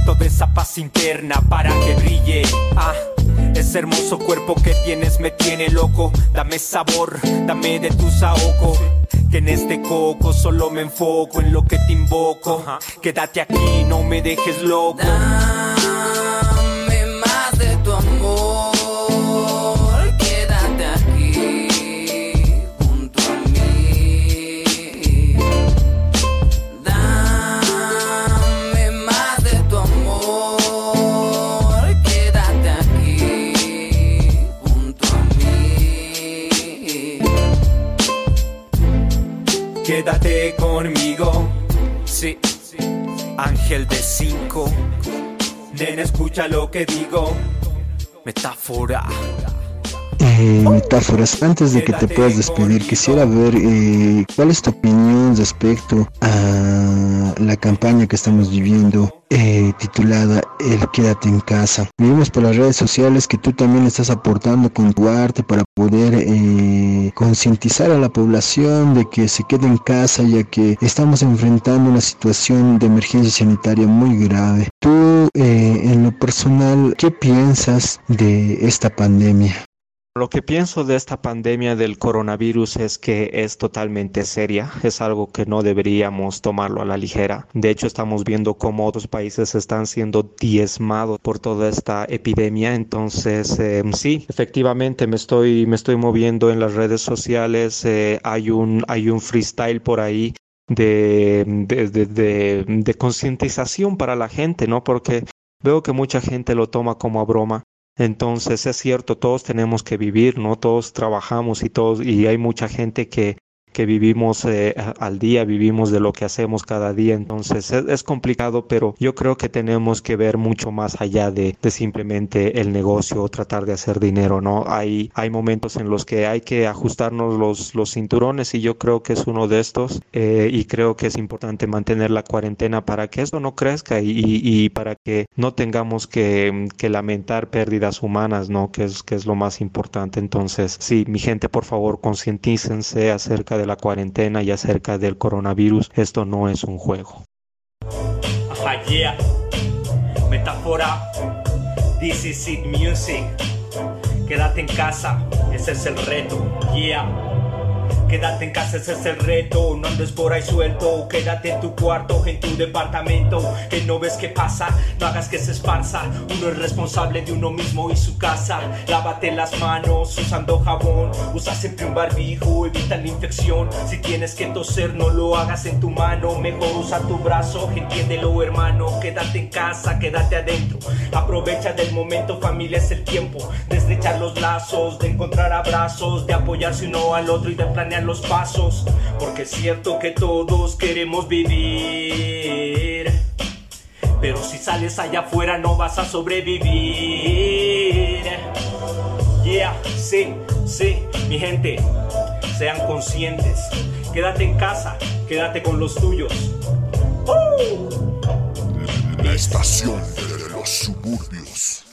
Speaker 4: toda esa paz interna para que brille. Ah. Ese hermoso cuerpo que tienes me tiene loco. Dame sabor, dame de tu saoco. Que en este coco solo me enfoco en lo que te invoco. Quédate aquí, no me dejes loco. Lo que digo. Metáfora.
Speaker 2: Eh, metáforas, antes de que te puedas despedir, quisiera ver eh, cuál es tu opinión respecto a la campaña que estamos viviendo eh, titulada El Quédate en casa. Vimos por las redes sociales que tú también estás aportando con tu arte para poder eh, concientizar a la población de que se quede en casa ya que estamos enfrentando una situación de emergencia sanitaria muy grave. Tú, eh, en lo personal, ¿qué piensas de esta pandemia?
Speaker 3: Lo que pienso de esta pandemia del coronavirus es que es totalmente seria, es algo que no deberíamos tomarlo a la ligera. De hecho, estamos viendo cómo otros países están siendo diezmados por toda esta epidemia. Entonces, eh, sí, efectivamente me estoy, me estoy moviendo en las redes sociales. eh, hay, un, hay un freestyle por ahí de, de, de concientización para la gente, ¿no? Porque veo que mucha gente lo toma como a broma. Entonces es cierto, todos tenemos que vivir, ¿no? Todos trabajamos y todos, y hay mucha gente que, que vivimos eh, al día, vivimos de lo que hacemos cada día, entonces es, es, complicado, pero yo creo que tenemos que ver mucho más allá de, de, simplemente el negocio o tratar de hacer dinero, ¿no? Hay, hay momentos en los que hay que ajustarnos los, los cinturones y yo creo que es uno de estos eh, y creo que es importante mantener la cuarentena para que esto no crezca y, y, y para que no tengamos que, que, lamentar pérdidas humanas, ¿no? Que es, que es lo más importante. Entonces, sí, mi gente, por favor, concientícense acerca de la cuarentena y acerca del coronavirus. Esto no es un juego.
Speaker 15: Ajá, yeah. Metáfora. This is it music. Quédate en casa, ese es el reto. Yeah. Quédate en casa, ese es el reto. No andes por ahí suelto. Quédate en tu cuarto, en tu departamento. Que no ves qué pasa, no hagas que se esparza. Uno es responsable de uno mismo y su casa. Lávate las manos usando jabón. Usa siempre un barbijo, evita la infección. Si tienes que toser, no lo hagas en tu mano. Mejor usa tu brazo, entiéndelo, hermano. Quédate en casa, quédate adentro. Aprovecha del momento, familia es el tiempo. De estrechar los lazos, de encontrar abrazos, de apoyarse uno al otro y de planear los pasos, porque es cierto que todos queremos vivir. Pero si sales allá afuera no vas a sobrevivir. Yeah, sí, sí, mi gente, sean conscientes. Quédate en casa, quédate con los tuyos. ¡Uh!
Speaker 1: La estación de los suburbios.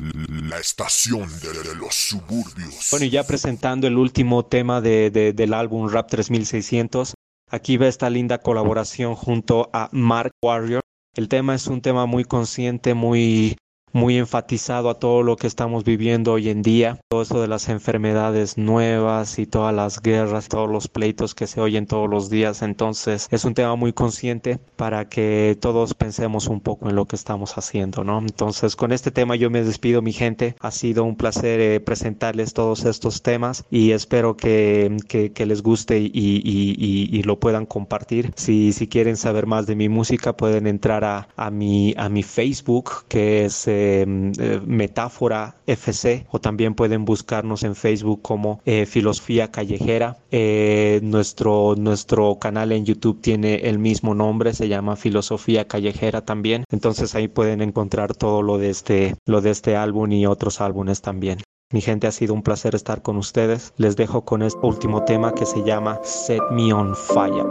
Speaker 1: La estación de los suburbios.
Speaker 3: Bueno, y ya presentando el último tema de, de- del álbum Rap 3600, aquí ve esta linda colaboración junto a Mark Warrior. El tema es un tema muy consciente, muy, muy enfatizado a todo lo que estamos viviendo hoy en día, todo eso de las enfermedades nuevas y todas las guerras, todos los pleitos que se oyen todos los días. Entonces es un tema muy consciente para que todos pensemos un poco en lo que estamos haciendo, ¿no? Entonces con este tema yo me despido, mi gente. Ha sido un placer eh, presentarles todos estos temas y espero que, que- que les guste y, y- y- y lo puedan compartir. Si, si quieren saber más de mi música pueden entrar a, a mi, a mi Facebook que es eh, eh, Metáfora FC o también pueden buscarnos en Facebook como eh, Filosofía Callejera. Eh, nuestro, nuestro canal en YouTube tiene el mismo nombre, se llama Filosofía Callejera también. Entonces ahí pueden encontrar todo lo de este, lo de este álbum y otros álbumes también. Mi gente, ha sido un placer estar con ustedes. Les dejo con este último tema que se llama Set Me on Fire.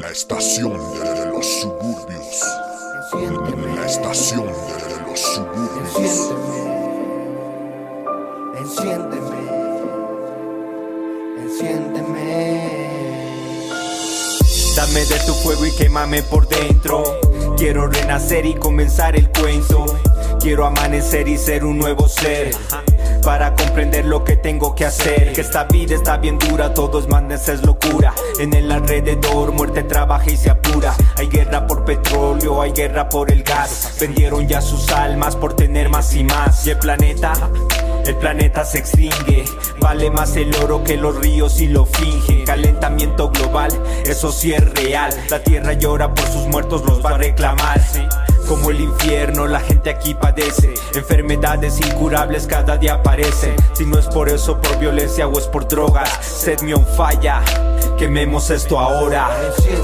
Speaker 1: La estación de los suburbios. La estación de los suburbios.
Speaker 18: Enciéndeme, enciéndeme.
Speaker 4: Dame de tu fuego y quémame por dentro. Quiero renacer y comenzar el cuento. Quiero amanecer y ser un nuevo ser. Para comprender lo que tengo que hacer. Que esta vida está bien dura, todo es madness, es locura. En el alrededor, muerte trabaja y se apura. Hay guerra por petróleo, hay guerra por el gas. Vendieron ya sus almas por tener más y más. Y el planeta el planeta se extingue, vale más el oro que los ríos y lo finge. Calentamiento global, eso sí es real. La tierra llora por sus muertos, los va a reclamar. Como el infierno, la gente aquí padece. Enfermedades incurables cada día aparecen. Si no es por eso, por violencia o es por drogas. Set me on falla. Quememos esto ahora.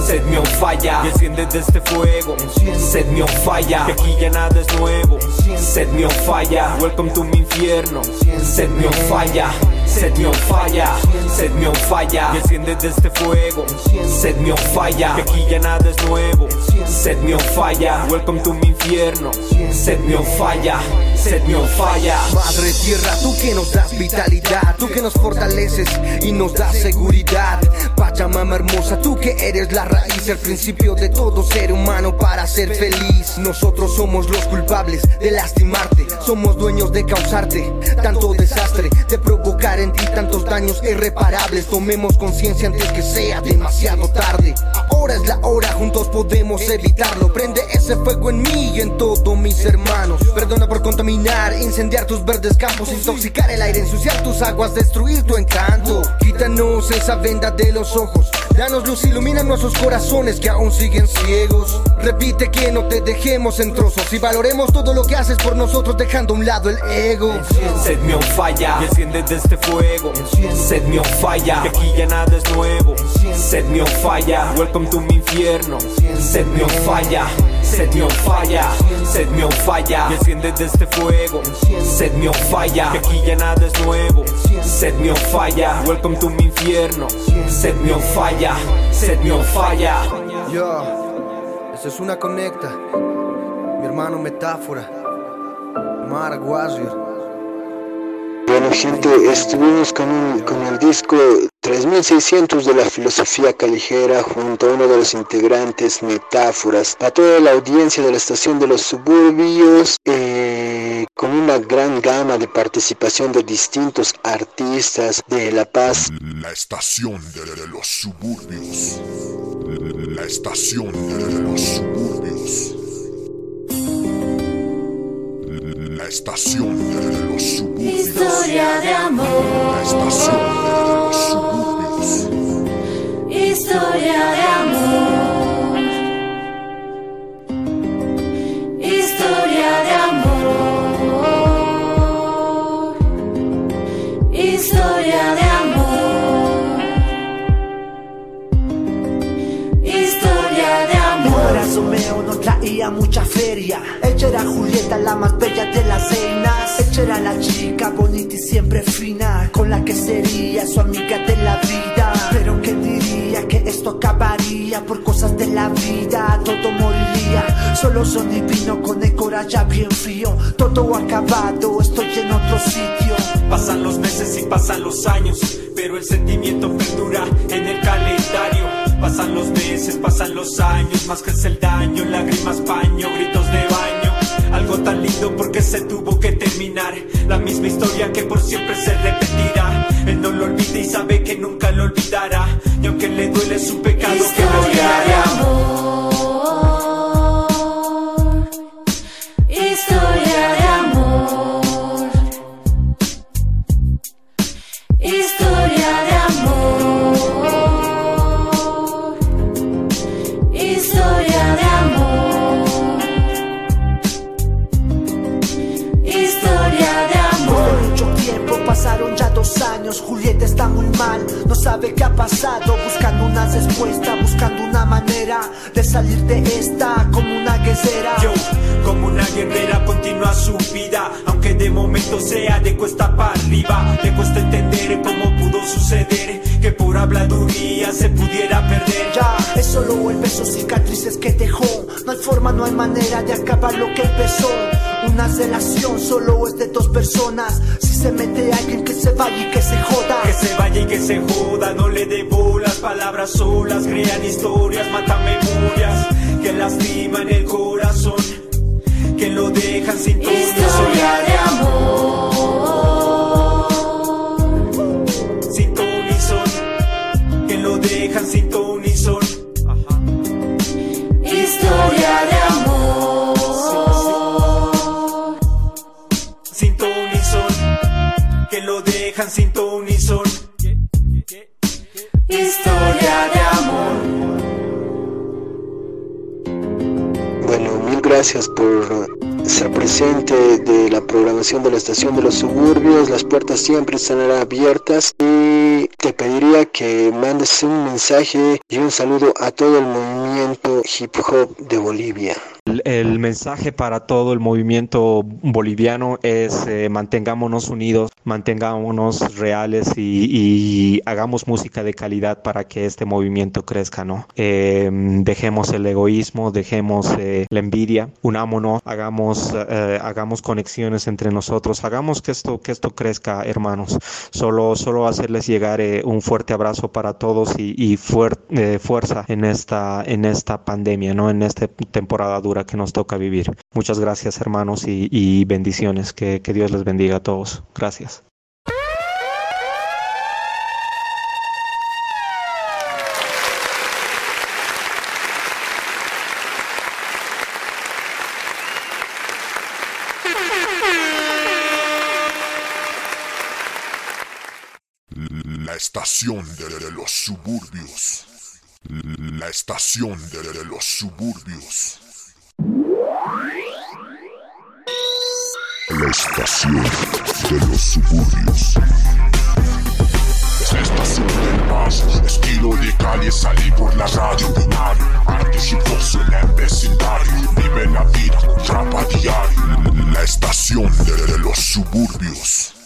Speaker 4: Set me on falla. Y enciende de este fuego. Set me on falla. Que aquí ya nada es nuevo. Set me on falla. Welcome to mi infierno. Set me on falla. Set me on falla. Set me on falla. Y enciende de este fuego. Set me on falla. Que aquí ya nada es nuevo. Set me on falla. Welcome to mi infierno. Set me on falla. Set me on.
Speaker 18: Madre tierra, tú que nos das vitalidad, tú que nos fortaleces y nos das seguridad. Pachamama hermosa, tú que eres la raíz, el principio de todo ser humano para ser feliz. Nosotros somos los culpables de lastimarte, somos dueños de causarte tanto desastre, de provocar en ti tantos daños irreparables. Tomemos conciencia antes que sea demasiado tarde. Ahora es la hora, juntos podemos evitarlo. Prende ese fuego en mí y en todos mis hermanos. Perdona por contaminar, incendiar tus verdes campos, intoxicar el aire, ensuciar tus aguas, destruir tu encanto. Quítanos esa venda de los ojos. Danos luz, ilumina nuestros corazones que aún siguen ciegos. Repite que no te dejemos en trozos y valoremos todo lo que haces por nosotros, dejando a un lado el ego.
Speaker 4: Set me on falla. Y enciende de este fuego. Set me on falla. Que aquí ya nada es nuevo. Set me on falla. Welcome to mi infierno. Set me on falla. Set me on falla. Set me on falla. Y enciende de este fuego. Set me on falla. Que aquí ya nada es nuevo. Set me on falla. Welcome to mi infierno. Set me on falla. Set me on falla.
Speaker 18: Yo, esa es una conecta. Mi hermano Metáfora. Warrior.
Speaker 2: Bueno, gente, estuvimos con, un- con el disco 3600 de la filosofía callejera junto a uno de los integrantes, Metáforas, a toda la audiencia de la estación de los suburbios, eh, con una gran gama de participación de distintos artistas de La Paz.
Speaker 1: La estación de los suburbios. La estación de los suburbios. Estación de los suburbios.
Speaker 8: Historia de amor.
Speaker 1: La estación de los suburbios.
Speaker 8: Historia de amor.
Speaker 19: Traía mucha feria. Ella era Julieta, la más bella de las reinas. Ella era la chica bonita y siempre fina, con la que sería su amiga de la vida. Pero que diría que esto acabaría por cosas de la vida todo moriría. Solo son divino con el corazón ya bien frío. Todo acabado, estoy en otro sitio.
Speaker 4: Pasan los meses y pasan los años, pero el sentimiento perdura en el calendario. Pasan los meses, pasan los años, más crece el daño, lágrimas, paño, gritos de baño. Algo tan lindo porque se tuvo que terminar. La misma historia que por siempre se repetirá. Él no lo olvida y sabe que nunca lo olvidará. Y aunque le duele su pecado, que lo olvidará.
Speaker 19: Manera de acabar lo que empezó. Una relación solo es de dos personas. Si se mete alguien que se vaya y que se joda.
Speaker 4: Que se vaya y que se joda, no le dé bolas, palabras solas, crean historias, matan memorias que lastiman el corazón, que lo dejan sin tu
Speaker 8: Historia
Speaker 2: gracias por estar presente de la programación de la estación de los suburbios. Las puertas siempre estarán abiertas y te pediría que mandes un mensaje y un saludo a todo el movimiento hip hop de Bolivia.
Speaker 3: El, el mensaje para todo el movimiento boliviano es eh, mantengámonos unidos, mantengámonos reales y, y hagamos música de calidad para que este movimiento crezca, ¿no? Eh, dejemos el egoísmo, dejemos eh, la envidia, unámonos, hagamos, eh, hagamos conexiones entre nosotros, hagamos que esto, que esto crezca, hermanos. Solo, solo hacerles llegar eh, un fuerte abrazo para todos y, y fuer- eh, fuerza en esta, en esta pandemia, ¿no? En esta temporada dura que nos toca vivir. Muchas gracias, hermanos, y, bendiciones. Que, que Dios les bendiga a todos. Gracias.
Speaker 1: La estación de los suburbios. La estación de los suburbios.
Speaker 12: La estación de los suburbios. La estación del paso, estilo de calle, salí por la radio binario. Arte y voz en el vecindario, vive la vida con trapa diario.
Speaker 1: La estación de los suburbios.